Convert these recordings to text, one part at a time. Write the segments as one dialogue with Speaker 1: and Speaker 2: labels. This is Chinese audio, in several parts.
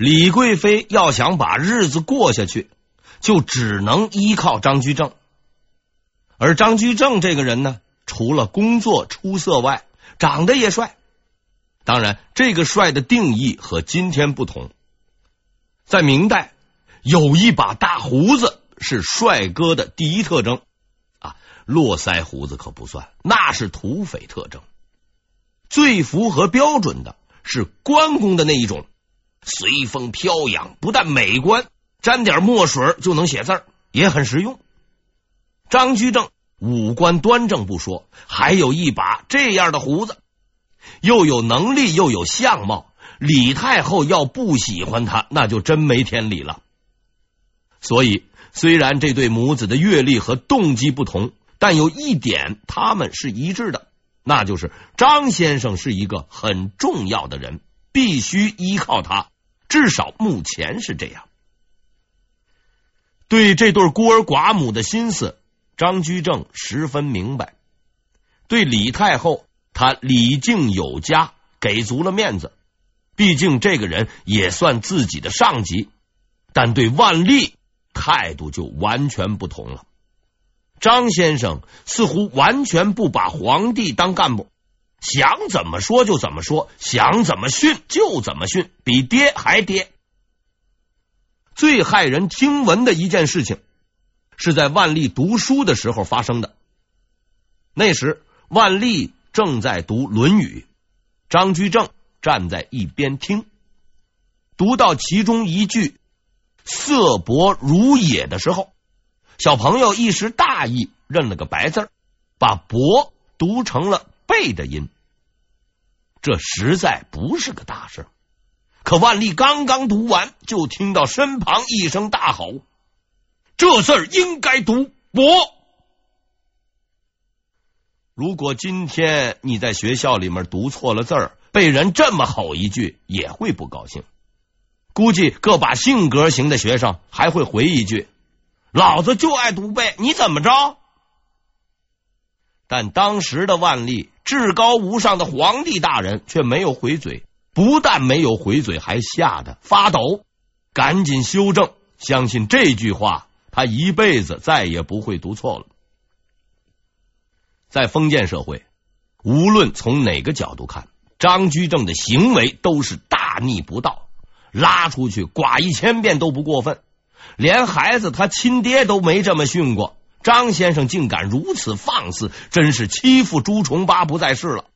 Speaker 1: 李贵妃要想把日子过下去，就只能依靠张居正。而张居正这个人呢，除了工作出色外，长得也帅。当然，这个帅的定义和今天不同。在明代，有一把大胡子是帅哥的第一特征啊，络腮胡子可不算，那是土匪特征。最符合标准的是关公的那一种，随风飘扬，不但美观，沾点墨水就能写字，也很实用。张居正五官端正不说，还有一把这样的胡子，又有能力又有相貌，李太后要不喜欢他，那就真没天理了。所以，虽然这对母子的阅历和动机不同，但有一点他们是一致的。那就是张先生是一个很重要的人，必须依靠他。至少目前是这样。对这对孤儿寡母的心思，张居正十分明白。对李太后，他礼敬有加，给足了面子。毕竟这个人也算自己的上级。但对万历态度就完全不同了。张先生似乎完全不把皇帝当干部，想怎么说就怎么说，想怎么训就怎么训，比爹还爹。最骇人听闻的一件事情，是在万历读书的时候发生的。那时万历正在读《论语》，张居正站在一边听，读到其中一句“色薄如也”的时候。小朋友一时大意，认了个白字，把“薄”读成了“背”的音。这实在不是个大事。可万历刚刚读完，就听到身旁一声大吼：“这字儿应该读‘薄’。”如果今天你在学校里面读错了字儿，被人这么吼一句，也会不高兴。估计个把性格型的学生还会回一句。老子就爱读背，你怎么着？但当时的万历至高无上的皇帝大人却没有回嘴，不但没有回嘴，还吓得发抖，赶紧修正。相信这句话，他一辈子再也不会读错了。在封建社会，无论从哪个角度看，张居正的行为都是大逆不道，拉出去剐一千遍都不过分。连孩子他亲爹都没这么训过，张先生竟敢如此放肆，真是欺负朱重八不在世了。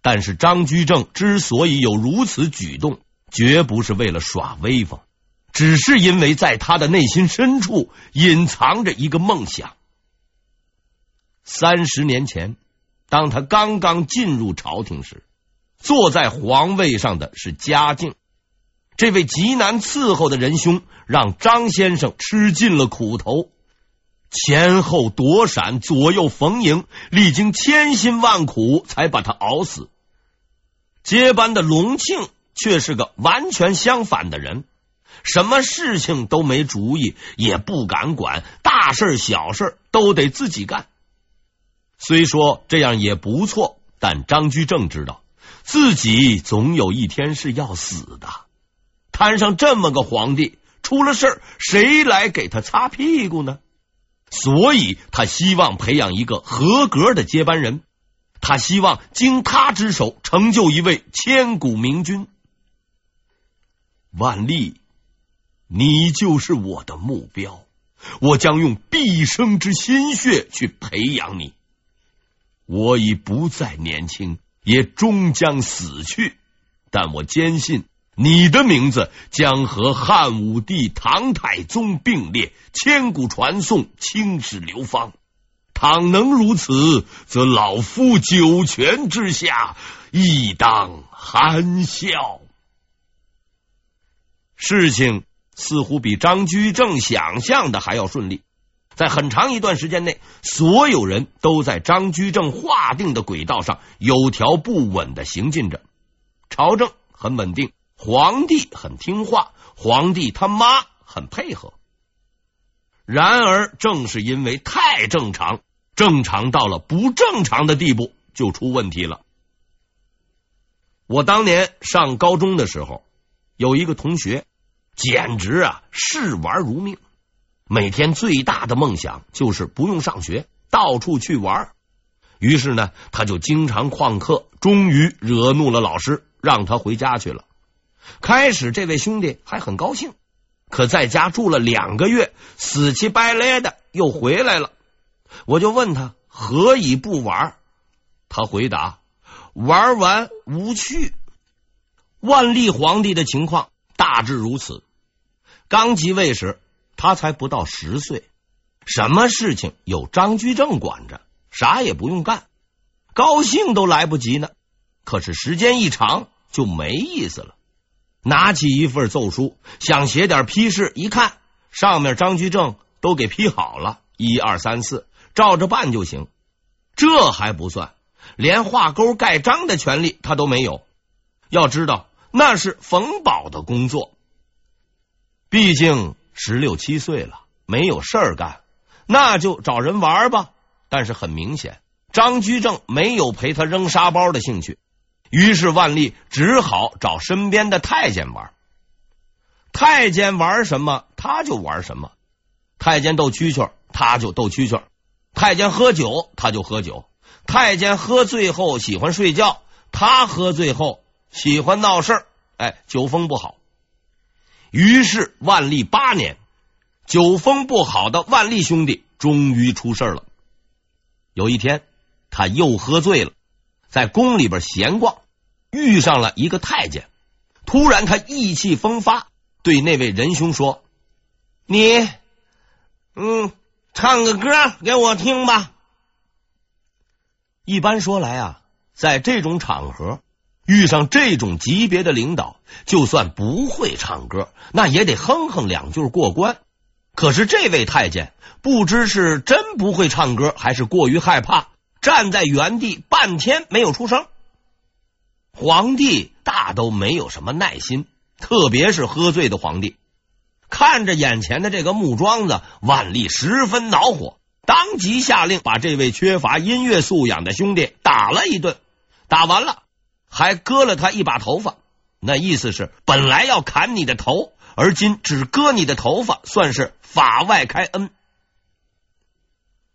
Speaker 1: 但是张居正之所以有如此举动，绝不是为了耍威风，只是因为在他的内心深处隐藏着一个梦想。三十年前，当他刚刚进入朝廷时，坐在皇位上的是嘉靖。这位极难伺候的仁兄，让张先生吃尽了苦头，前后躲闪，左右逢迎，历经千辛万苦才把他熬死。接班的隆庆却是个完全相反的人，什么事情都没主意，也不敢管，大事小事都得自己干。虽说这样也不错，但张居正知道自己总有一天是要死的。摊上这么个皇帝，出了事谁来给他擦屁股呢？所以他希望培养一个合格的接班人，他希望经他之手成就一位千古明君。万历，你就是我的目标，我将用毕生之心血去培养你。我已不再年轻，也终将死去，但我坚信。你的名字将和汉武帝、唐太宗并列，千古传颂，青史流芳。倘能如此，则老夫九泉之下亦当含笑。事情似乎比张居正想象的还要顺利，在很长一段时间内，所有人都在张居正划定的轨道上有条不紊的行进着，朝政很稳定。皇帝很听话，皇帝他妈很配合。然而，正是因为太正常，正常到了不正常的地步，就出问题了。我当年上高中的时候，有一个同学，简直啊视玩如命，每天最大的梦想就是不用上学，到处去玩。于是呢，他就经常旷课，终于惹怒了老师，让他回家去了。开始，这位兄弟还很高兴，可在家住了两个月，死乞白赖的又回来了。我就问他何以不玩？他回答：玩完无趣。万历皇帝的情况大致如此。刚即位时，他才不到十岁，什么事情有张居正管着，啥也不用干，高兴都来不及呢。可是时间一长就没意思了。拿起一份奏书，想写点批示，一看上面张居正都给批好了，一二三四，照着办就行。这还不算，连画勾盖章的权利他都没有。要知道。那是冯保的工作，毕竟十六七岁了，没有事儿干，那就找人玩吧。但是很明显，张居正没有陪他扔沙包的兴趣，于是万历只好找身边的太监玩。太监玩什么，他就玩什么。太监斗蛐蛐，他就斗蛐蛐；太监喝酒，他就喝酒；太监喝醉后喜欢睡觉，他喝醉后。喜欢闹事儿，哎，酒风不好。于是万历八年，酒风不好的万历兄弟终于出事了。有一天，他又喝醉了，在宫里边闲逛，遇上了一个太监。突然，他意气风发，对那位仁兄说：“你，嗯，唱个歌给我听吧。”一般说来啊，在这种场合。遇上这种级别的领导，就算不会唱歌，那也得哼哼两句过关。可是这位太监不知是真不会唱歌，还是过于害怕，站在原地半天没有出声。皇帝大都没有什么耐心，特别是喝醉的皇帝，看着眼前的这个木桩子，万历十分恼火，当即下令把这位缺乏音乐素养的兄弟打了一顿。打完了。还割了他一把头发，那意思是本来要砍你的头，而今只割你的头发，算是法外开恩。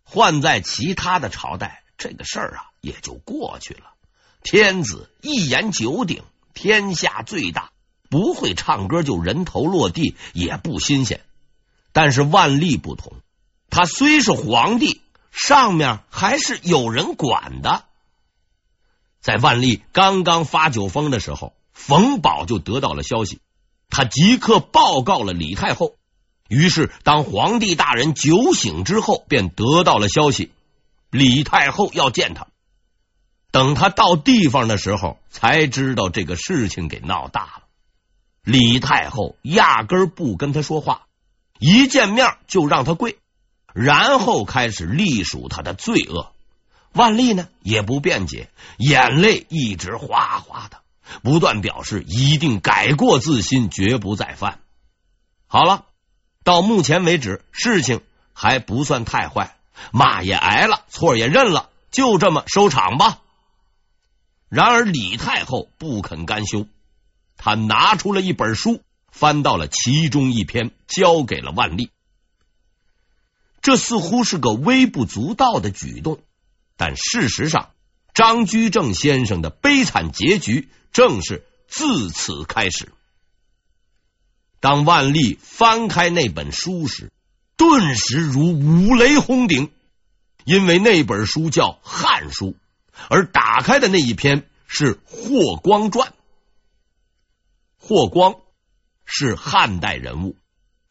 Speaker 1: 换在其他的朝代，这个事儿啊也就过去了。天子一言九鼎，天下最大，不会唱歌就人头落地也不新鲜。但是万历不同，他虽是皇帝，上面还是有人管的。在万历刚刚发酒疯的时候，冯保就得到了消息，他即刻报告了李太后。于是，当皇帝大人酒醒之后，便得到了消息，李太后要见他。等他到地方的时候，才知道这个事情给闹大了。李太后压根不跟他说话，一见面就让他跪，然后开始隶属他的罪恶。万历呢也不辩解，眼泪一直哗哗的，不断表示一定改过自新，绝不再犯。好了，到目前为止，事情还不算太坏，骂也挨了，错也认了，就这么收场吧。然而李太后不肯甘休，他拿出了一本书，翻到了其中一篇，交给了万历。这似乎是个微不足道的举动。但事实上，张居正先生的悲惨结局正是自此开始。当万历翻开那本书时，顿时如五雷轰顶，因为那本书叫《汉书》，而打开的那一篇是《霍光传》。霍光是汉代人物，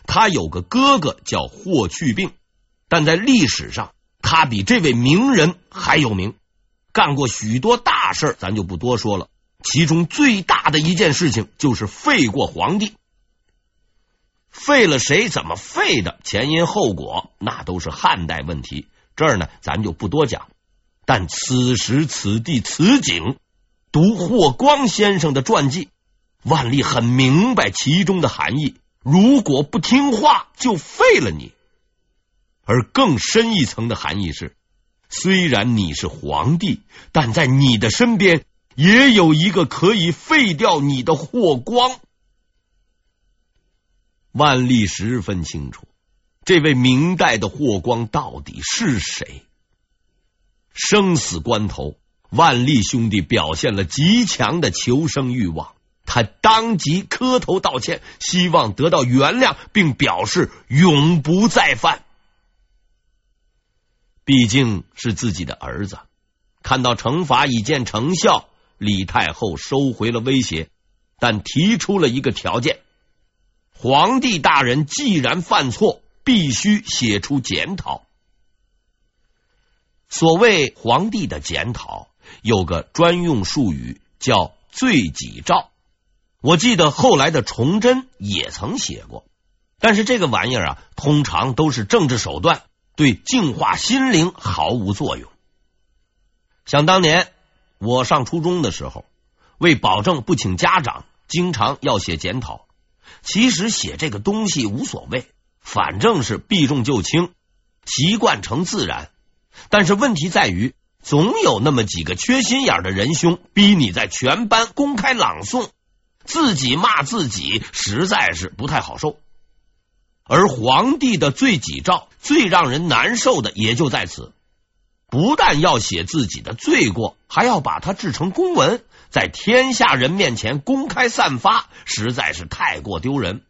Speaker 1: 他有个哥哥叫霍去病，但在历史上。他比这位名人还有名，干过许多大事，咱就不多说了。其中最大的一件事情就是废过皇帝，废了谁，怎么废的，前因后果那都是汉代问题。这儿呢，咱就不多讲。但此时此地此景，读霍光先生的传记，万历很明白其中的含义。如果不听话，就废了你。而更深一层的含义是，虽然你是皇帝，但在你的身边也有一个可以废掉你的霍光。万历十分清楚，这位明代的霍光到底是谁。生死关头，万历兄弟表现了极强的求生欲望，他当即磕头道歉，希望得到原谅，并表示永不再犯。毕竟是自己的儿子，看到惩罚已见成效，李太后收回了威胁，但提出了一个条件：皇帝大人既然犯错，必须写出检讨。所谓皇帝的检讨，有个专用术语叫罪己诏。我记得后来的崇祯也曾写过，但是这个玩意儿啊，通常都是政治手段。对净化心灵毫无作用。想当年我上初中的时候，为保证不请家长，经常要写检讨。其实写这个东西无所谓，反正是避重就轻，习惯成自然。但是问题在于，总有那么几个缺心眼的仁兄，逼你在全班公开朗诵，自己骂自己，实在是不太好受。而皇帝的罪己诏最让人难受的也就在此，不但要写自己的罪过，还要把它制成公文，在天下人面前公开散发，实在是太过丢人。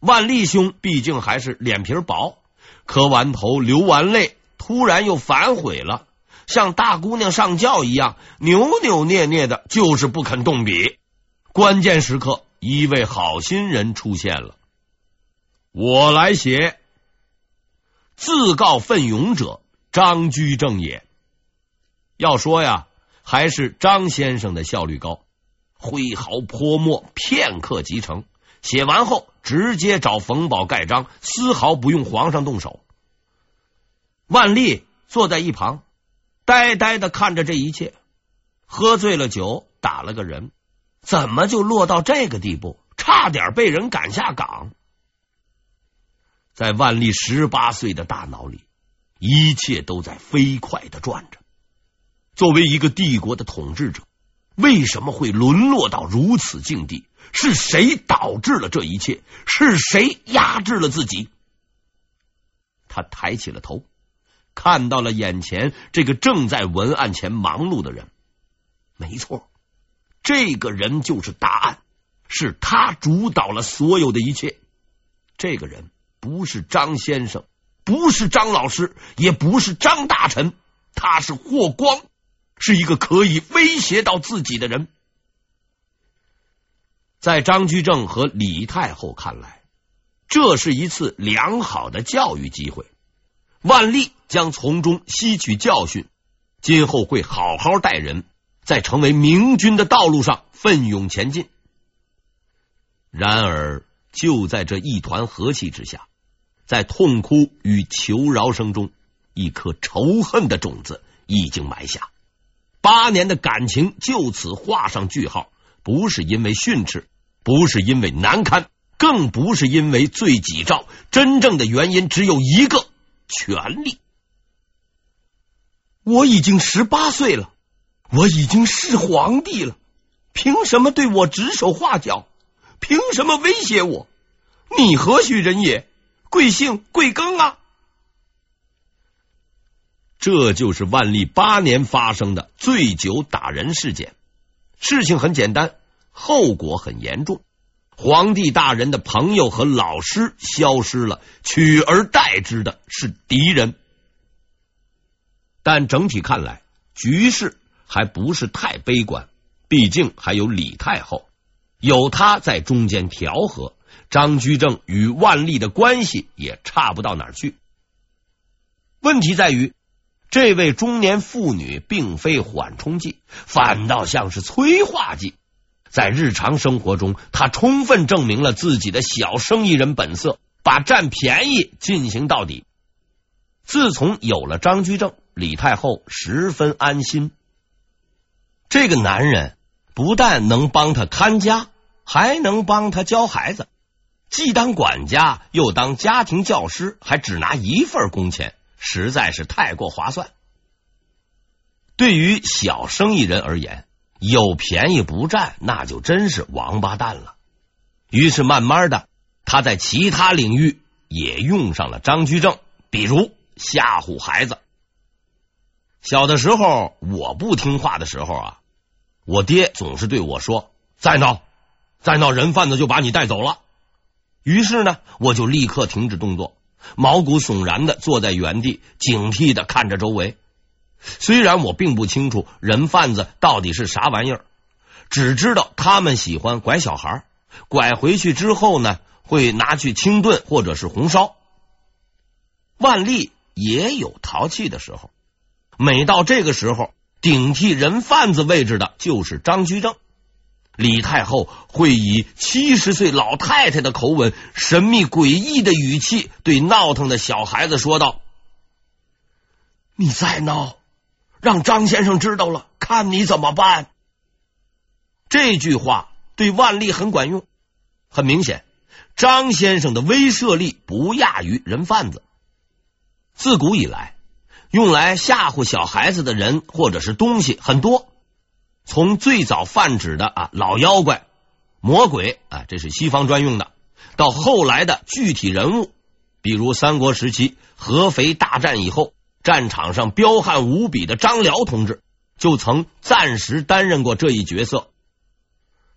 Speaker 1: 万历兄毕竟还是脸皮薄，磕完头流完泪，突然又反悔了，像大姑娘上轿一样扭扭捏捏的，就是不肯动笔。关键时刻，一位好心人出现了。我来写，自告奋勇者张居正也。要说呀，还是张先生的效率高，挥毫泼墨，片刻即成。写完后，直接找冯宝盖章，丝毫不用皇上动手。万历坐在一旁，呆呆的看着这一切。喝醉了酒，打了个人，怎么就落到这个地步？差点被人赶下岗。在万历十八岁的大脑里，一切都在飞快的转着。作为一个帝国的统治者，为什么会沦落到如此境地？是谁导致了这一切？是谁压制了自己？他抬起了头，看到了眼前这个正在文案前忙碌的人。没错，这个人就是答案，是他主导了所有的一切。这个人。不是张先生，不是张老师，也不是张大臣，他是霍光，是一个可以威胁到自己的人。在张居正和李太后看来，这是一次良好的教育机会，万历将从中吸取教训，今后会好好待人，在成为明君的道路上奋勇前进。然而，就在这一团和气之下，在痛哭与求饶声中，一颗仇恨的种子已经埋下。八年的感情就此画上句号。不是因为训斥，不是因为难堪，更不是因为罪己诏。真正的原因只有一个：权力。我已经十八岁了，我已经是皇帝了，凭什么对我指手画脚？凭什么威胁我？你何许人也？贵姓贵庚啊？这就是万历八年发生的醉酒打人事件。事情很简单，后果很严重。皇帝大人的朋友和老师消失了，取而代之的是敌人。但整体看来，局势还不是太悲观。毕竟还有李太后，有她在中间调和。张居正与万历的关系也差不到哪儿去。问题在于，这位中年妇女并非缓冲剂，反倒像是催化剂。在日常生活中，他充分证明了自己的小生意人本色，把占便宜进行到底。自从有了张居正，李太后十分安心。这个男人不但能帮她看家，还能帮她教孩子。既当管家又当家庭教师，还只拿一份工钱，实在是太过划算。对于小生意人而言，有便宜不占，那就真是王八蛋了。于是慢慢的，他在其他领域也用上了张居正，比如吓唬孩子。小的时候，我不听话的时候啊，我爹总是对我说：“再闹，再闹，人贩子就把你带走了。”于是呢，我就立刻停止动作，毛骨悚然的坐在原地，警惕的看着周围。虽然我并不清楚人贩子到底是啥玩意儿，只知道他们喜欢拐小孩，拐回去之后呢，会拿去清炖或者是红烧。万历也有淘气的时候。每到这个时候，顶替人贩子位置的就是张居正。李太后会以七十岁老太太的口吻、神秘诡异的语气对闹腾的小孩子说道：“你再闹，让张先生知道了，看你怎么办。”这句话对万历很管用。很明显，张先生的威慑力不亚于人贩子。自古以来。用来吓唬小孩子的人或者是东西很多，从最早泛指的啊老妖怪、魔鬼啊，这是西方专用的，到后来的具体人物，比如三国时期合肥大战以后，战场上彪悍无比的张辽同志就曾暂时担任过这一角色。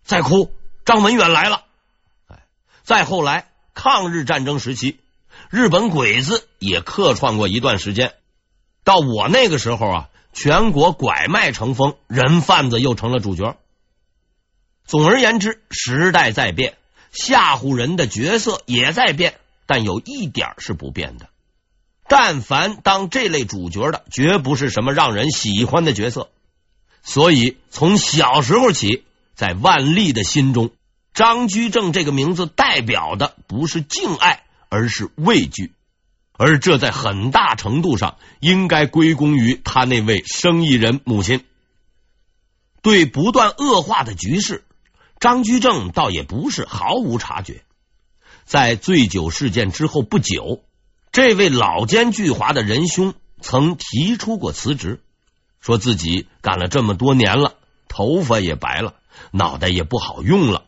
Speaker 1: 再哭，张文远来了。哎，再后来抗日战争时期，日本鬼子也客串过一段时间。到我那个时候啊，全国拐卖成风，人贩子又成了主角。总而言之，时代在变，吓唬人的角色也在变，但有一点是不变的：但凡当这类主角的，绝不是什么让人喜欢的角色。所以，从小时候起，在万历的心中，张居正这个名字代表的不是敬爱，而是畏惧。而这在很大程度上应该归功于他那位生意人母亲。对不断恶化的局势，张居正倒也不是毫无察觉。在醉酒事件之后不久，这位老奸巨猾的仁兄曾提出过辞职，说自己干了这么多年了，头发也白了，脑袋也不好用了，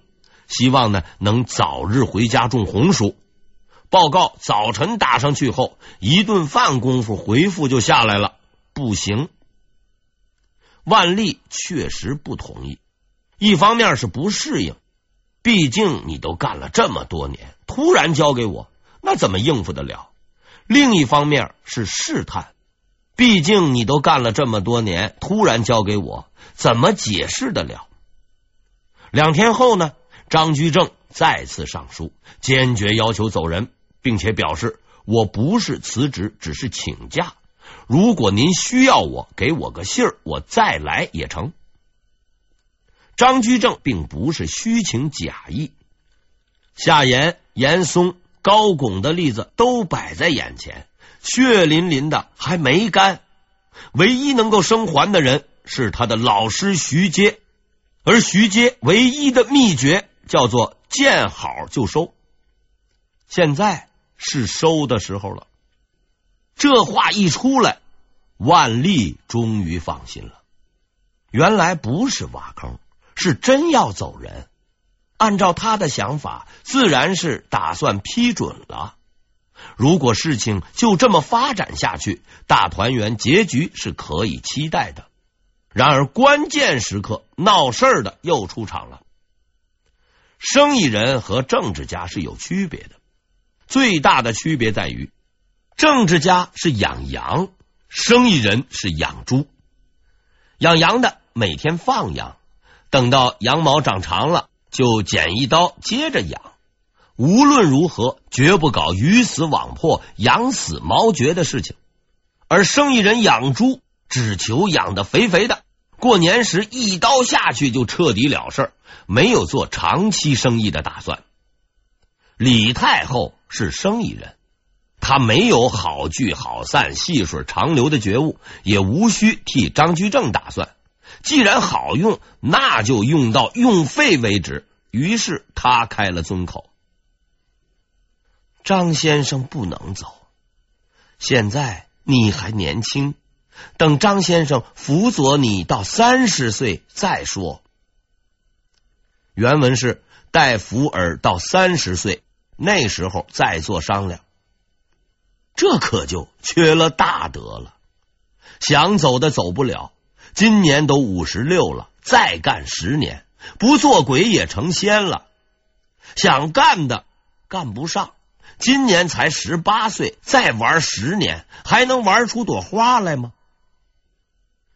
Speaker 1: 希望呢能早日回家种红薯。报告早晨打上去后，一顿饭功夫回复就下来了。不行，万历确实不同意。一方面是不适应，毕竟你都干了这么多年，突然交给我，那怎么应付得了？另一方面是试探，毕竟你都干了这么多年，突然交给我，怎么解释得了？两天后呢，张居正再次上书，坚决要求走人。并且表示，我不是辞职，只是请假。如果您需要我，给我个信儿，我再来也成。张居正并不是虚情假意，夏言、严嵩、高拱的例子都摆在眼前，血淋淋的还没干。唯一能够生还的人是他的老师徐阶，而徐阶唯一的秘诀叫做见好就收。现在。是收的时候了。这话一出来，万历终于放心了。原来不是挖坑，是真要走人。按照他的想法，自然是打算批准了。如果事情就这么发展下去，大团圆结局是可以期待的。然而关键时刻闹事儿的又出场了。生意人和政治家是有区别的。最大的区别在于，政治家是养羊，生意人是养猪。养羊的每天放羊，等到羊毛长长了，就剪一刀接着养。无论如何，绝不搞鱼死网破、羊死毛绝的事情。而生意人养猪，只求养得肥肥的，过年时一刀下去就彻底了事儿，没有做长期生意的打算。李太后是生意人，她没有好聚好散、细水长流的觉悟，也无需替张居正打算。既然好用，那就用到用废为止。于是他开了尊口：“张先生不能走，现在你还年轻，等张先生辅佐你到三十岁再说。”原文是待福尔到三十岁。那时候再做商量。这可就缺了大德了。想走的走不了，今年都五十六了，再干十年，不做鬼也成仙了。想干的干不上，今年才十八岁，再玩十年，还能玩出朵花来吗？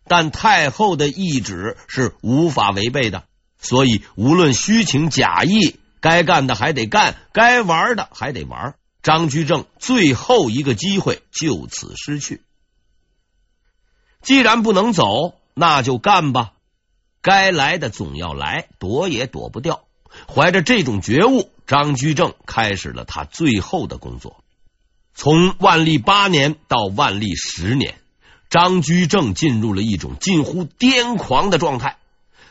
Speaker 1: 但太后的懿旨是无法违背的，所以无论虚情假意，该干的还得干，该玩的还得玩。张居正最后一个机会就此失去。既然不能走，那就干吧。该来的总要来，躲也躲不掉。怀着这种觉悟，张居正开始了他最后的工作。从万历八年到万历十年，张居正进入了一种近乎癫狂的状态。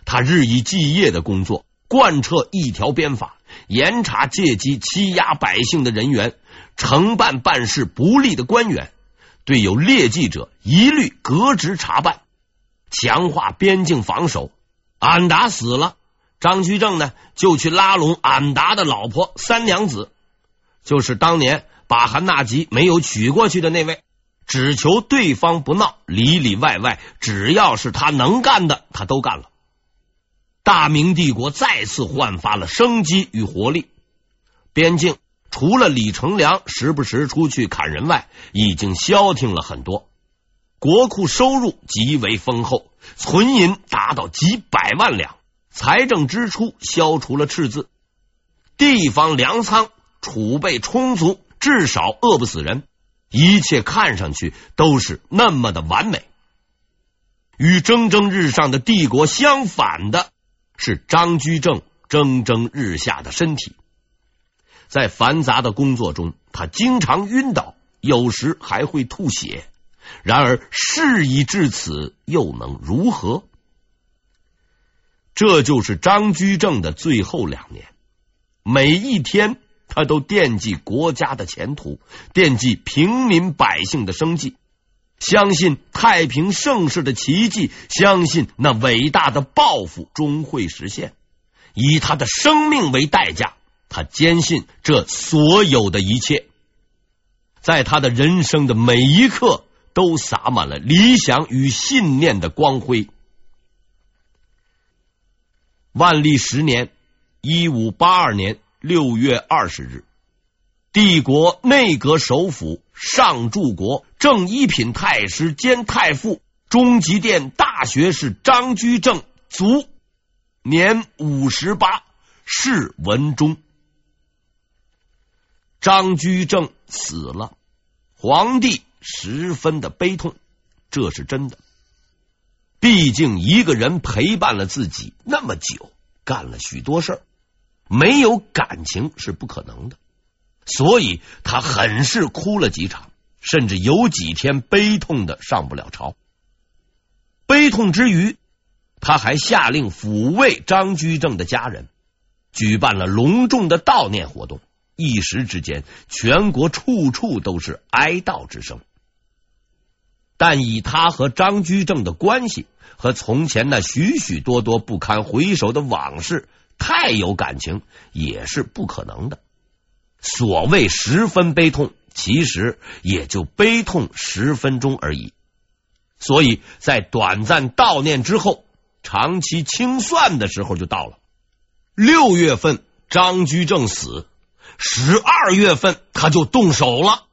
Speaker 1: 他日以继夜的工作，贯彻一条鞭法，严查借机欺压百姓的人员，承办办事不力的官员，对有劣迹者一律革职查办，强化边境防守。俺答死了。张居正呢，就去拉拢俺答的老婆三娘子，就是当年把韩纳吉没有娶过去的那位，只求对方不闹，里里外外只要是他能干的，他都干了。大明帝国再次焕发了生机与活力，边境除了李成梁时不时出去砍人外，已经消停了很多，国库收入极为丰厚，存银达到几百万两。财政支出消除了赤字，地方粮仓储备充足，至少饿不死人。一切看上去都是那么的完美。与蒸蒸日上的帝国相反的是张居正蒸蒸日下的身体。在繁杂的工作中，他经常晕倒，有时还会吐血。然而事已至此，又能如何？这就是张居正的最后两年，每一天他都惦记国家的前途，惦记平民百姓的生计，相信太平盛世的奇迹，相信那伟大的抱负终会实现。以他的生命为代价，他坚信这所有的一切，在他的人生的每一刻都洒满了理想与信念的光辉。万历十年，一五八二年六月二十日，帝国内阁首辅上柱国正一品太师兼太傅、中极殿大学士张居正卒，年五十八，谥文忠。张居正死了，皇帝十分的悲痛，这是真的。毕竟一个人陪伴了自己那么久，干了许多事儿，没有感情是不可能的，所以他很是哭了几场，甚至有几天悲痛的上不了朝。悲痛之余，他还下令抚慰张居正的家人，举办了隆重的悼念活动，一时之间，全国处处都是哀悼之声。但以他和张居正的关系，和从前那许许多多不堪回首的往事，太有感情也是不可能的。所谓十分悲痛，其实也就悲痛十分钟而已。所以在短暂悼念之后，长期清算的时候就到了。六月份张居正死，十二月份他就动手了。